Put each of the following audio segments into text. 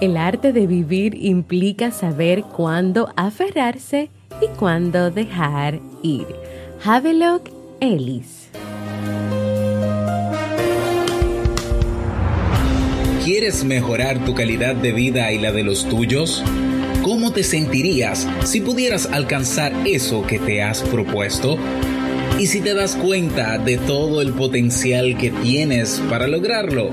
El arte de vivir implica saber cuándo aferrarse y cuándo dejar ir. Havelock Ellis. ¿Quieres mejorar tu calidad de vida y la de los tuyos? ¿Cómo te sentirías si pudieras alcanzar eso que te has propuesto? ¿Y si te das cuenta de todo el potencial que tienes para lograrlo?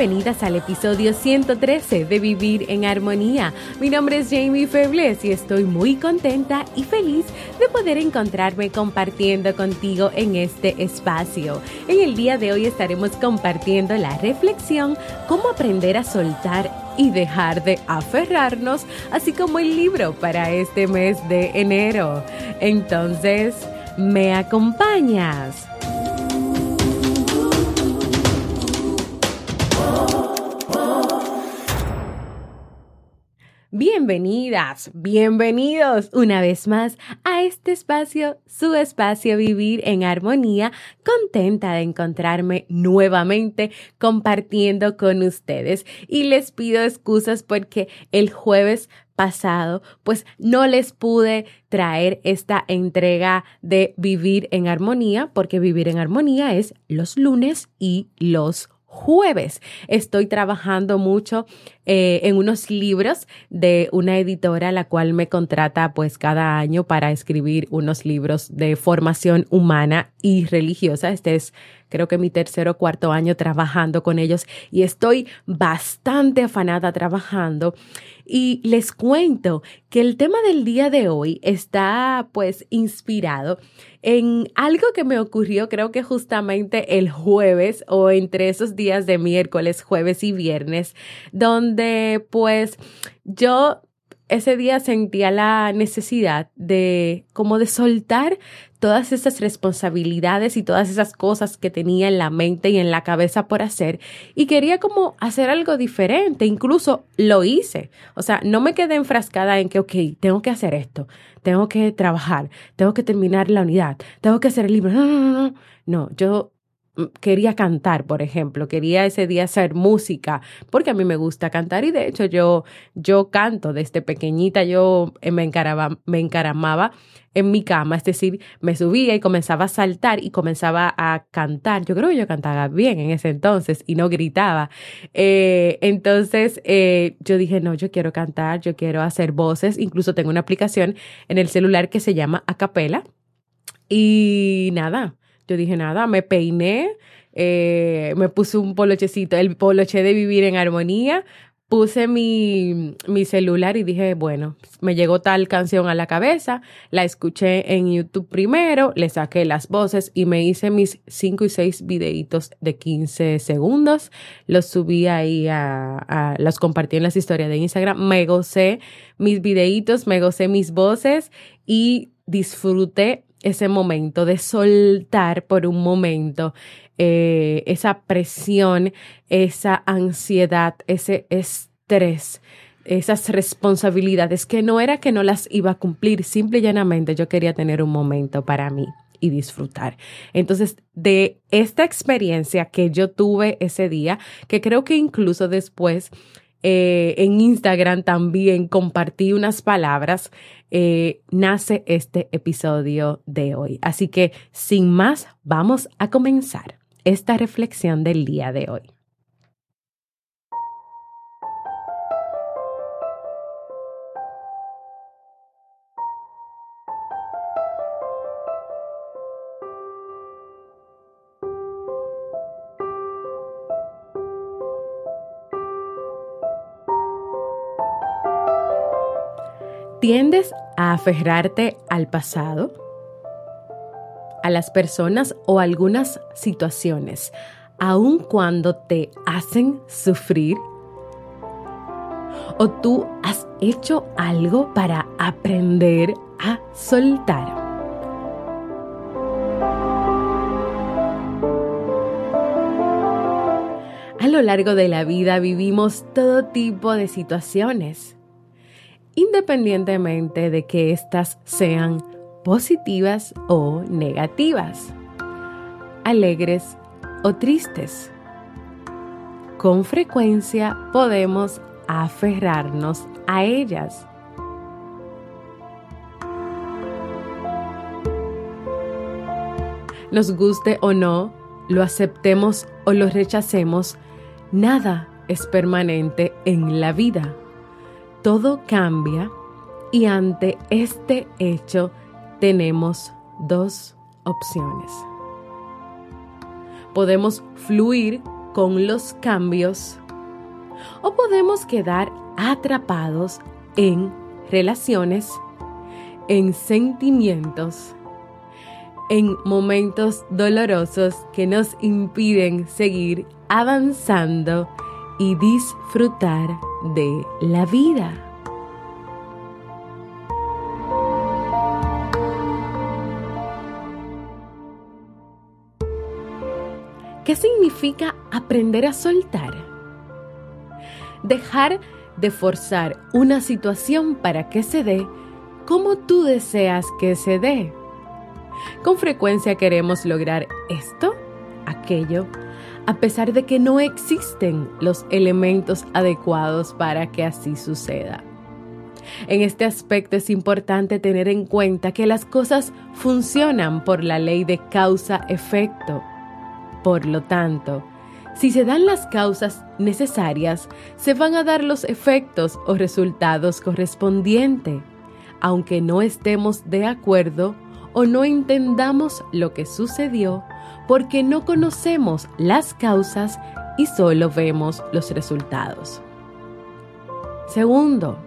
Bienvenidas al episodio 113 de Vivir en Armonía. Mi nombre es Jamie Febles y estoy muy contenta y feliz de poder encontrarme compartiendo contigo en este espacio. En el día de hoy estaremos compartiendo la reflexión cómo aprender a soltar y dejar de aferrarnos, así como el libro para este mes de enero. Entonces, ¿me acompañas? Bienvenidas, bienvenidos una vez más a este espacio, su espacio Vivir en Armonía, contenta de encontrarme nuevamente compartiendo con ustedes. Y les pido excusas porque el jueves pasado pues no les pude traer esta entrega de Vivir en Armonía porque Vivir en Armonía es los lunes y los jueves. Estoy trabajando mucho eh, en unos libros de una editora la cual me contrata pues cada año para escribir unos libros de formación humana y religiosa. Este es creo que mi tercer o cuarto año trabajando con ellos y estoy bastante afanada trabajando. Y les cuento que el tema del día de hoy está pues inspirado en algo que me ocurrió creo que justamente el jueves o entre esos días de miércoles, jueves y viernes, donde pues yo ese día sentía la necesidad de como de soltar todas esas responsabilidades y todas esas cosas que tenía en la mente y en la cabeza por hacer y quería como hacer algo diferente, incluso lo hice. O sea, no me quedé enfrascada en que, ok, tengo que hacer esto, tengo que trabajar, tengo que terminar la unidad, tengo que hacer el libro. No, no, no, no. No, yo quería cantar, por ejemplo, quería ese día hacer música, porque a mí me gusta cantar y de hecho yo, yo canto desde pequeñita, yo me, encaraba, me encaramaba en mi cama, es decir, me subía y comenzaba a saltar y comenzaba a cantar. Yo creo que yo cantaba bien en ese entonces y no gritaba. Eh, entonces eh, yo dije, no, yo quiero cantar, yo quiero hacer voces, incluso tengo una aplicación en el celular que se llama Acapela. Y nada, yo dije, nada, me peiné, eh, me puse un polochecito, el poloche de vivir en armonía, puse mi, mi, celular y dije, bueno, me llegó tal canción a la cabeza, la escuché en YouTube primero, le saqué las voces y me hice mis cinco y seis videitos de 15 segundos, los subí ahí a, a, los compartí en las historias de Instagram, me gocé mis videitos, me gocé mis voces y disfruté ese momento, de soltar por un momento eh, esa presión, esa ansiedad, ese estrés, esas responsabilidades que no era que no las iba a cumplir, simple y llanamente yo quería tener un momento para mí y disfrutar. Entonces, de esta experiencia que yo tuve ese día, que creo que incluso después eh, en Instagram también compartí unas palabras, eh, nace este episodio de hoy. Así que sin más, vamos a comenzar esta reflexión del día de hoy. ¿Tiendes a aferrarte al pasado? a las personas o algunas situaciones, aun cuando te hacen sufrir? ¿O tú has hecho algo para aprender a soltar? A lo largo de la vida vivimos todo tipo de situaciones, independientemente de que éstas sean positivas o negativas, alegres o tristes. Con frecuencia podemos aferrarnos a ellas. Nos guste o no, lo aceptemos o lo rechacemos, nada es permanente en la vida. Todo cambia y ante este hecho tenemos dos opciones. Podemos fluir con los cambios o podemos quedar atrapados en relaciones, en sentimientos, en momentos dolorosos que nos impiden seguir avanzando y disfrutar de la vida. ¿Qué significa aprender a soltar? Dejar de forzar una situación para que se dé como tú deseas que se dé. Con frecuencia queremos lograr esto, aquello, a pesar de que no existen los elementos adecuados para que así suceda. En este aspecto es importante tener en cuenta que las cosas funcionan por la ley de causa-efecto por lo tanto, si se dan las causas necesarias, se van a dar los efectos o resultados correspondientes, aunque no estemos de acuerdo o no entendamos lo que sucedió porque no conocemos las causas y solo vemos los resultados. Segundo,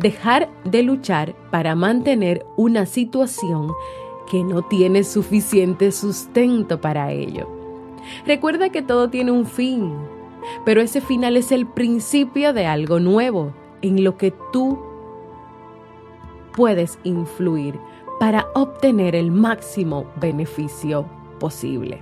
dejar de luchar para mantener una situación que no tiene suficiente sustento para ello. Recuerda que todo tiene un fin, pero ese final es el principio de algo nuevo en lo que tú puedes influir para obtener el máximo beneficio posible.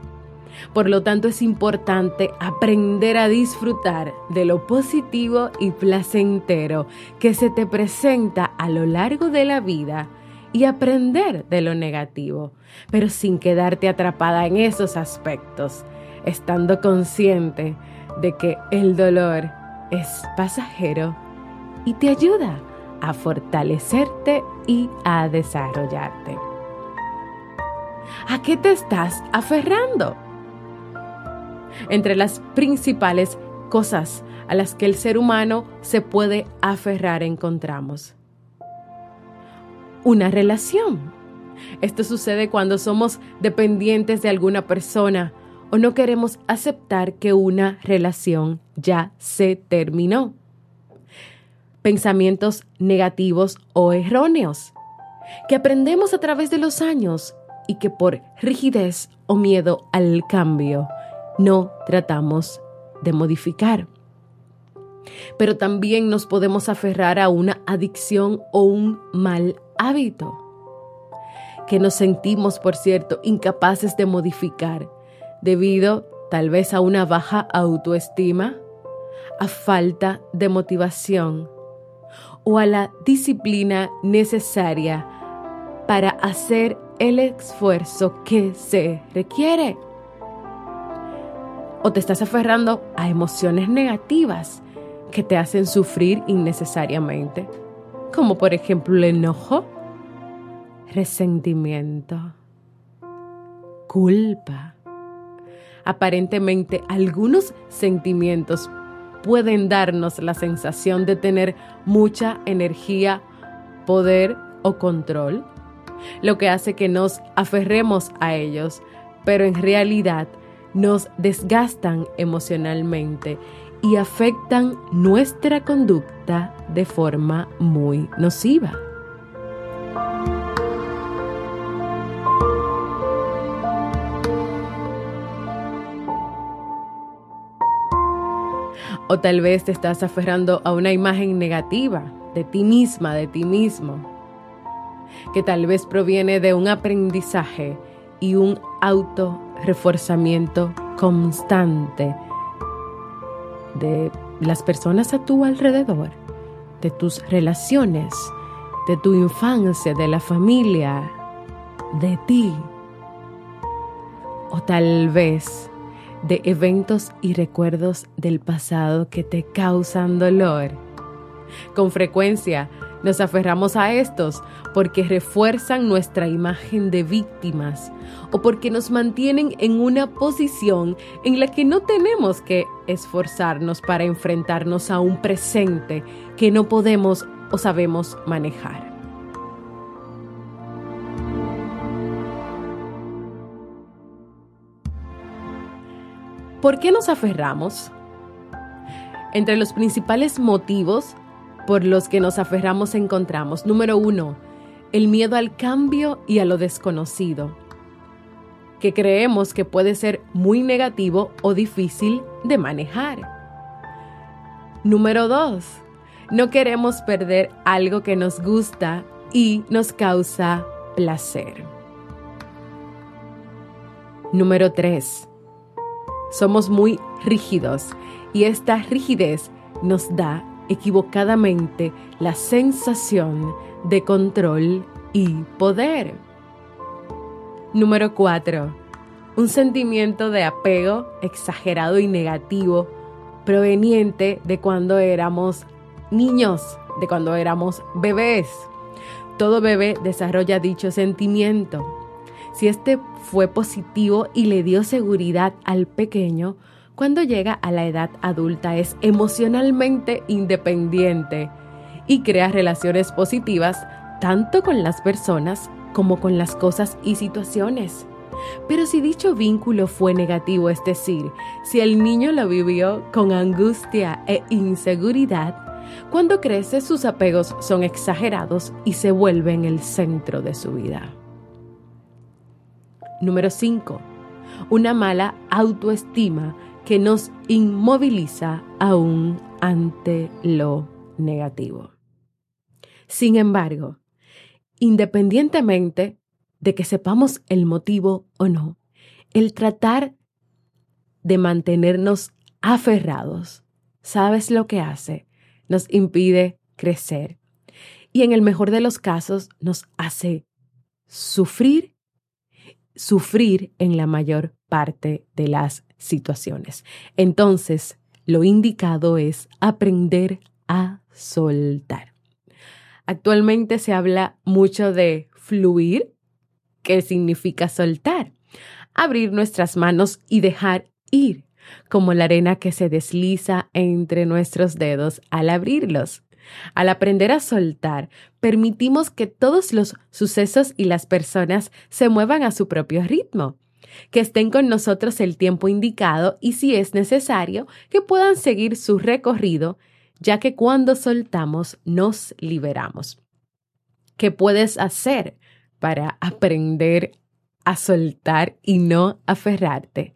Por lo tanto, es importante aprender a disfrutar de lo positivo y placentero que se te presenta a lo largo de la vida y aprender de lo negativo, pero sin quedarte atrapada en esos aspectos, estando consciente de que el dolor es pasajero y te ayuda a fortalecerte y a desarrollarte. ¿A qué te estás aferrando? Entre las principales cosas a las que el ser humano se puede aferrar encontramos una relación. Esto sucede cuando somos dependientes de alguna persona o no queremos aceptar que una relación ya se terminó. Pensamientos negativos o erróneos que aprendemos a través de los años y que por rigidez o miedo al cambio no tratamos de modificar. Pero también nos podemos aferrar a una adicción o un mal hábito que nos sentimos, por cierto, incapaces de modificar debido tal vez a una baja autoestima, a falta de motivación o a la disciplina necesaria para hacer el esfuerzo que se requiere. O te estás aferrando a emociones negativas que te hacen sufrir innecesariamente, como por ejemplo el enojo, resentimiento, culpa. Aparentemente algunos sentimientos pueden darnos la sensación de tener mucha energía, poder o control, lo que hace que nos aferremos a ellos, pero en realidad nos desgastan emocionalmente y afectan nuestra conducta de forma muy nociva. O tal vez te estás aferrando a una imagen negativa de ti misma, de ti mismo, que tal vez proviene de un aprendizaje y un auto reforzamiento constante de las personas a tu alrededor, de tus relaciones, de tu infancia, de la familia, de ti. O tal vez de eventos y recuerdos del pasado que te causan dolor. Con frecuencia nos aferramos a estos porque refuerzan nuestra imagen de víctimas o porque nos mantienen en una posición en la que no tenemos que esforzarnos para enfrentarnos a un presente que no podemos o sabemos manejar. ¿Por qué nos aferramos? Entre los principales motivos por los que nos aferramos encontramos, número uno, el miedo al cambio y a lo desconocido, que creemos que puede ser muy negativo o difícil de manejar. Número dos, no queremos perder algo que nos gusta y nos causa placer. Número tres, somos muy rígidos y esta rigidez nos da equivocadamente la sensación de control y poder. Número 4. Un sentimiento de apego exagerado y negativo proveniente de cuando éramos niños, de cuando éramos bebés. Todo bebé desarrolla dicho sentimiento. Si este fue positivo y le dio seguridad al pequeño, cuando llega a la edad adulta es emocionalmente independiente y crea relaciones positivas tanto con las personas como con las cosas y situaciones. Pero si dicho vínculo fue negativo, es decir, si el niño lo vivió con angustia e inseguridad, cuando crece sus apegos son exagerados y se vuelven el centro de su vida. Número 5. Una mala autoestima que nos inmoviliza aún ante lo negativo. Sin embargo, independientemente de que sepamos el motivo o no, el tratar de mantenernos aferrados, ¿sabes lo que hace? Nos impide crecer y en el mejor de los casos nos hace sufrir, sufrir en la mayor parte de las situaciones. Entonces, lo indicado es aprender a soltar. Actualmente se habla mucho de fluir, que significa soltar, abrir nuestras manos y dejar ir, como la arena que se desliza entre nuestros dedos al abrirlos. Al aprender a soltar, permitimos que todos los sucesos y las personas se muevan a su propio ritmo que estén con nosotros el tiempo indicado y si es necesario, que puedan seguir su recorrido, ya que cuando soltamos nos liberamos. ¿Qué puedes hacer para aprender a soltar y no aferrarte?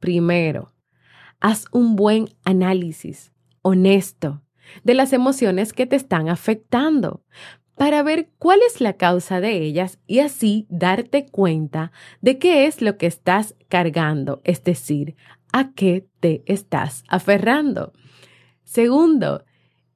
Primero, haz un buen análisis honesto de las emociones que te están afectando para ver cuál es la causa de ellas y así darte cuenta de qué es lo que estás cargando, es decir, a qué te estás aferrando. Segundo,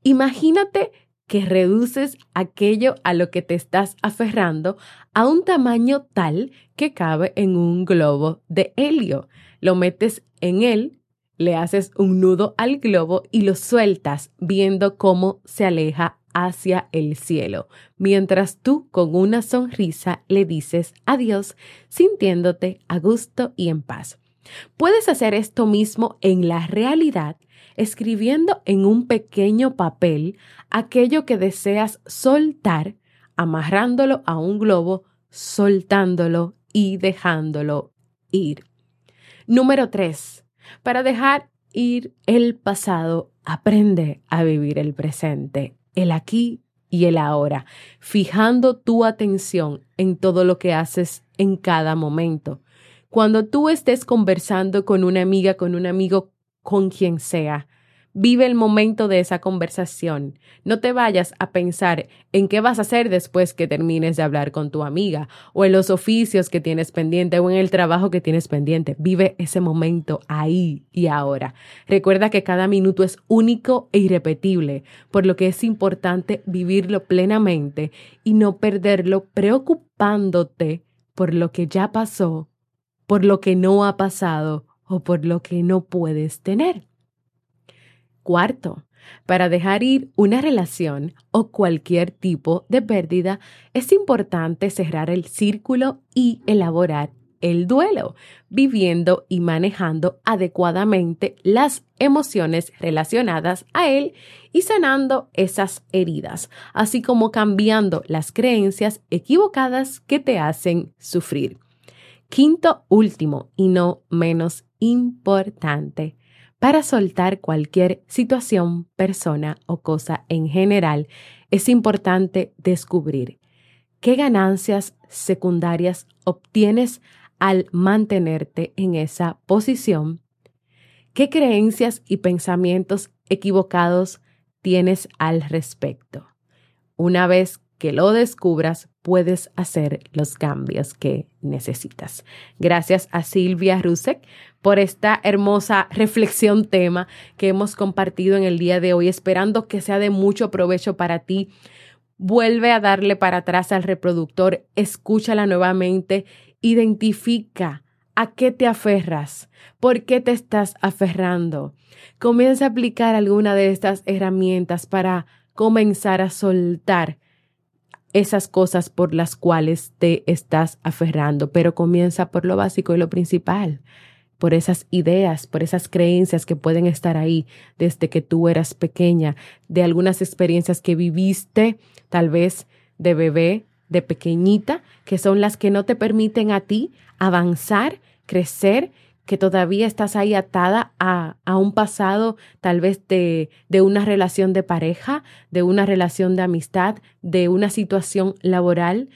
imagínate que reduces aquello a lo que te estás aferrando a un tamaño tal que cabe en un globo de helio. Lo metes en él, le haces un nudo al globo y lo sueltas viendo cómo se aleja hacia el cielo, mientras tú con una sonrisa le dices adiós, sintiéndote a gusto y en paz. Puedes hacer esto mismo en la realidad escribiendo en un pequeño papel aquello que deseas soltar, amarrándolo a un globo, soltándolo y dejándolo ir. Número 3. Para dejar ir el pasado, aprende a vivir el presente, el aquí y el ahora, fijando tu atención en todo lo que haces en cada momento. Cuando tú estés conversando con una amiga, con un amigo, con quien sea, Vive el momento de esa conversación. No te vayas a pensar en qué vas a hacer después que termines de hablar con tu amiga o en los oficios que tienes pendiente o en el trabajo que tienes pendiente. Vive ese momento ahí y ahora. Recuerda que cada minuto es único e irrepetible, por lo que es importante vivirlo plenamente y no perderlo preocupándote por lo que ya pasó, por lo que no ha pasado o por lo que no puedes tener. Cuarto, para dejar ir una relación o cualquier tipo de pérdida, es importante cerrar el círculo y elaborar el duelo, viviendo y manejando adecuadamente las emociones relacionadas a él y sanando esas heridas, así como cambiando las creencias equivocadas que te hacen sufrir. Quinto, último y no menos importante, para soltar cualquier situación, persona o cosa en general, es importante descubrir qué ganancias secundarias obtienes al mantenerte en esa posición, qué creencias y pensamientos equivocados tienes al respecto. Una vez que lo descubras, puedes hacer los cambios que necesitas. Gracias a Silvia Rusek por esta hermosa reflexión tema que hemos compartido en el día de hoy, esperando que sea de mucho provecho para ti. Vuelve a darle para atrás al reproductor, escúchala nuevamente, identifica a qué te aferras, por qué te estás aferrando. Comienza a aplicar alguna de estas herramientas para comenzar a soltar esas cosas por las cuales te estás aferrando, pero comienza por lo básico y lo principal, por esas ideas, por esas creencias que pueden estar ahí desde que tú eras pequeña, de algunas experiencias que viviste, tal vez de bebé, de pequeñita, que son las que no te permiten a ti avanzar, crecer que todavía estás ahí atada a, a un pasado tal vez de, de, una relación de pareja, de una relación de amistad, de una situación laboral,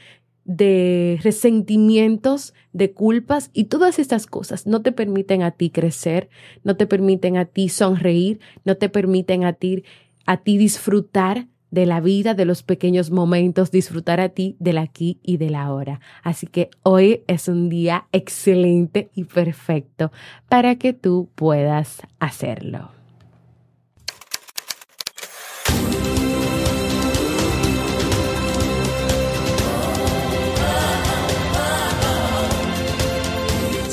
de resentimientos, de culpas y todas estas cosas no te permiten a ti crecer, no te permiten a ti sonreír, no te permiten a ti, a ti disfrutar de la vida, de los pequeños momentos, disfrutar a ti del aquí y del ahora. Así que hoy es un día excelente y perfecto para que tú puedas hacerlo.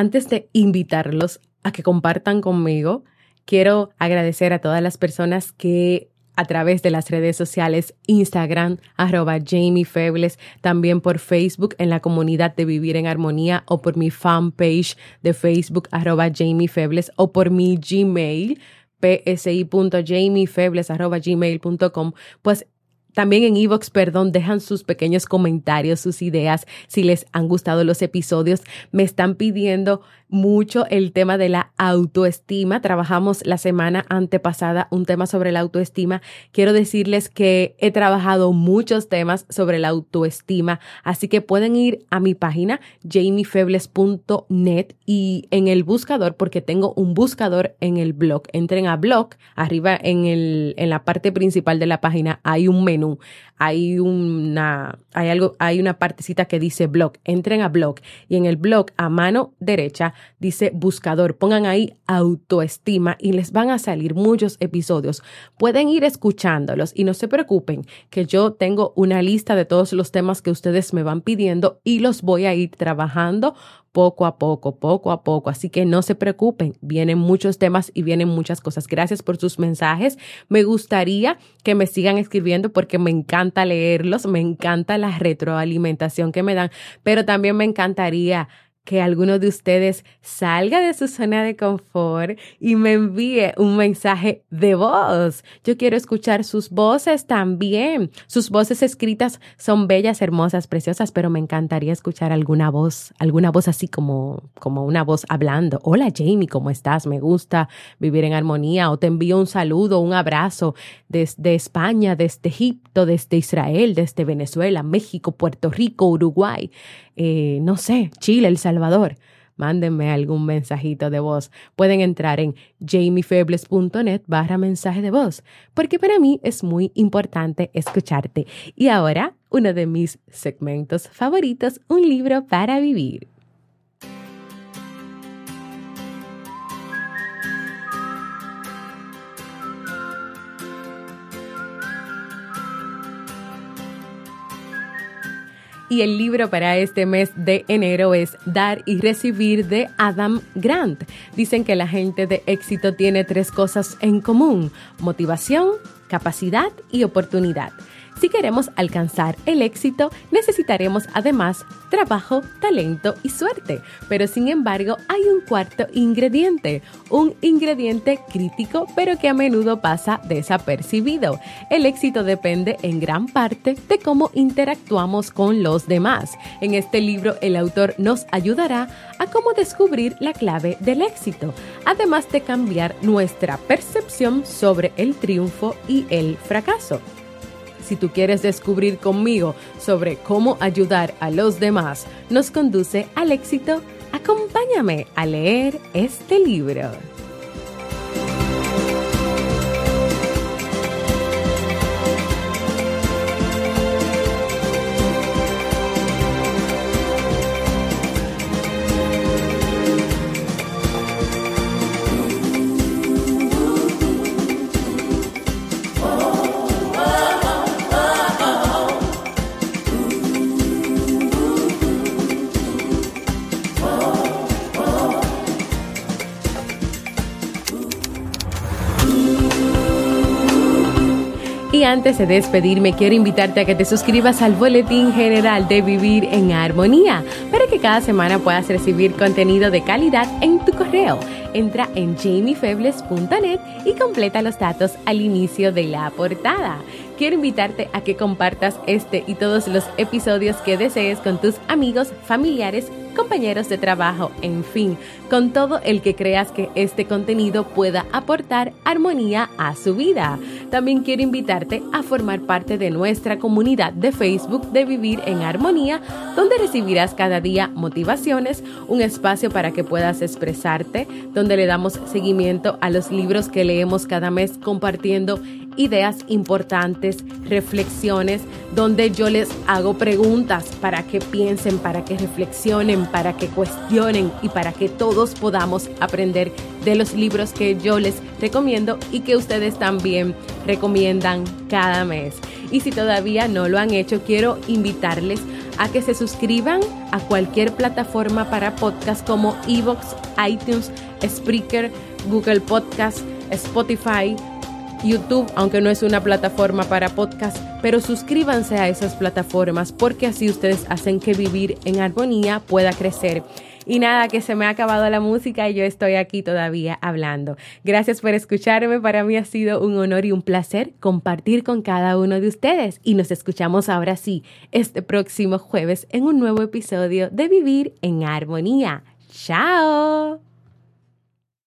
Antes de invitarlos a que compartan conmigo, quiero agradecer a todas las personas que a través de las redes sociales, Instagram, arroba Jamie Febles, también por Facebook en la comunidad de Vivir en Armonía o por mi fanpage de Facebook, arroba Jamie Febles o por mi Gmail, psi.jamiefebles, arroba gmail.com, pues también en Evox, perdón, dejan sus pequeños comentarios, sus ideas, si les han gustado los episodios. Me están pidiendo mucho el tema de la autoestima. Trabajamos la semana antepasada un tema sobre la autoestima. Quiero decirles que he trabajado muchos temas sobre la autoestima, así que pueden ir a mi página jamiefebles.net y en el buscador, porque tengo un buscador en el blog. Entren a blog, arriba en, el, en la parte principal de la página hay un menú Meinung. Hay una, hay algo, hay una partecita que dice blog. Entren a blog y en el blog a mano derecha dice buscador. Pongan ahí autoestima y les van a salir muchos episodios. Pueden ir escuchándolos y no se preocupen que yo tengo una lista de todos los temas que ustedes me van pidiendo y los voy a ir trabajando poco a poco, poco a poco. Así que no se preocupen, vienen muchos temas y vienen muchas cosas. Gracias por sus mensajes. Me gustaría que me sigan escribiendo porque me encanta leerlos, me encanta la retroalimentación que me dan, pero también me encantaría que alguno de ustedes salga de su zona de confort y me envíe un mensaje de voz. Yo quiero escuchar sus voces también. Sus voces escritas son bellas, hermosas, preciosas, pero me encantaría escuchar alguna voz, alguna voz así como, como una voz hablando. Hola Jamie, ¿cómo estás? Me gusta vivir en armonía o te envío un saludo, un abrazo desde España, desde Egipto, desde Israel, desde Venezuela, México, Puerto Rico, Uruguay. Eh, no sé, Chile, El Salvador, mándenme algún mensajito de voz. Pueden entrar en jamiefebles.net barra mensaje de voz, porque para mí es muy importante escucharte. Y ahora, uno de mis segmentos favoritos, un libro para vivir. Y el libro para este mes de enero es Dar y Recibir de Adam Grant. Dicen que la gente de éxito tiene tres cosas en común, motivación, capacidad y oportunidad. Si queremos alcanzar el éxito, necesitaremos además trabajo, talento y suerte. Pero sin embargo, hay un cuarto ingrediente, un ingrediente crítico, pero que a menudo pasa desapercibido. El éxito depende en gran parte de cómo interactuamos con los demás. En este libro, el autor nos ayudará a cómo descubrir la clave del éxito, además de cambiar nuestra percepción sobre el triunfo y el fracaso. Si tú quieres descubrir conmigo sobre cómo ayudar a los demás nos conduce al éxito, acompáñame a leer este libro. Y antes de despedirme, quiero invitarte a que te suscribas al Boletín General de Vivir en Armonía para que cada semana puedas recibir contenido de calidad en tu correo. Entra en jamiefebles.net y completa los datos al inicio de la portada. Quiero invitarte a que compartas este y todos los episodios que desees con tus amigos, familiares compañeros de trabajo, en fin, con todo el que creas que este contenido pueda aportar armonía a su vida. También quiero invitarte a formar parte de nuestra comunidad de Facebook de Vivir en Armonía, donde recibirás cada día motivaciones, un espacio para que puedas expresarte, donde le damos seguimiento a los libros que leemos cada mes compartiendo ideas importantes, reflexiones, donde yo les hago preguntas para que piensen, para que reflexionen, para que cuestionen y para que todos podamos aprender de los libros que yo les recomiendo y que ustedes también recomiendan cada mes. Y si todavía no lo han hecho, quiero invitarles a que se suscriban a cualquier plataforma para podcast como Evox, iTunes, Spreaker, Google Podcast, Spotify, YouTube, aunque no es una plataforma para podcast, pero suscríbanse a esas plataformas porque así ustedes hacen que vivir en armonía pueda crecer. Y nada, que se me ha acabado la música y yo estoy aquí todavía hablando. Gracias por escucharme. Para mí ha sido un honor y un placer compartir con cada uno de ustedes. Y nos escuchamos ahora sí, este próximo jueves en un nuevo episodio de Vivir en Armonía. ¡Chao!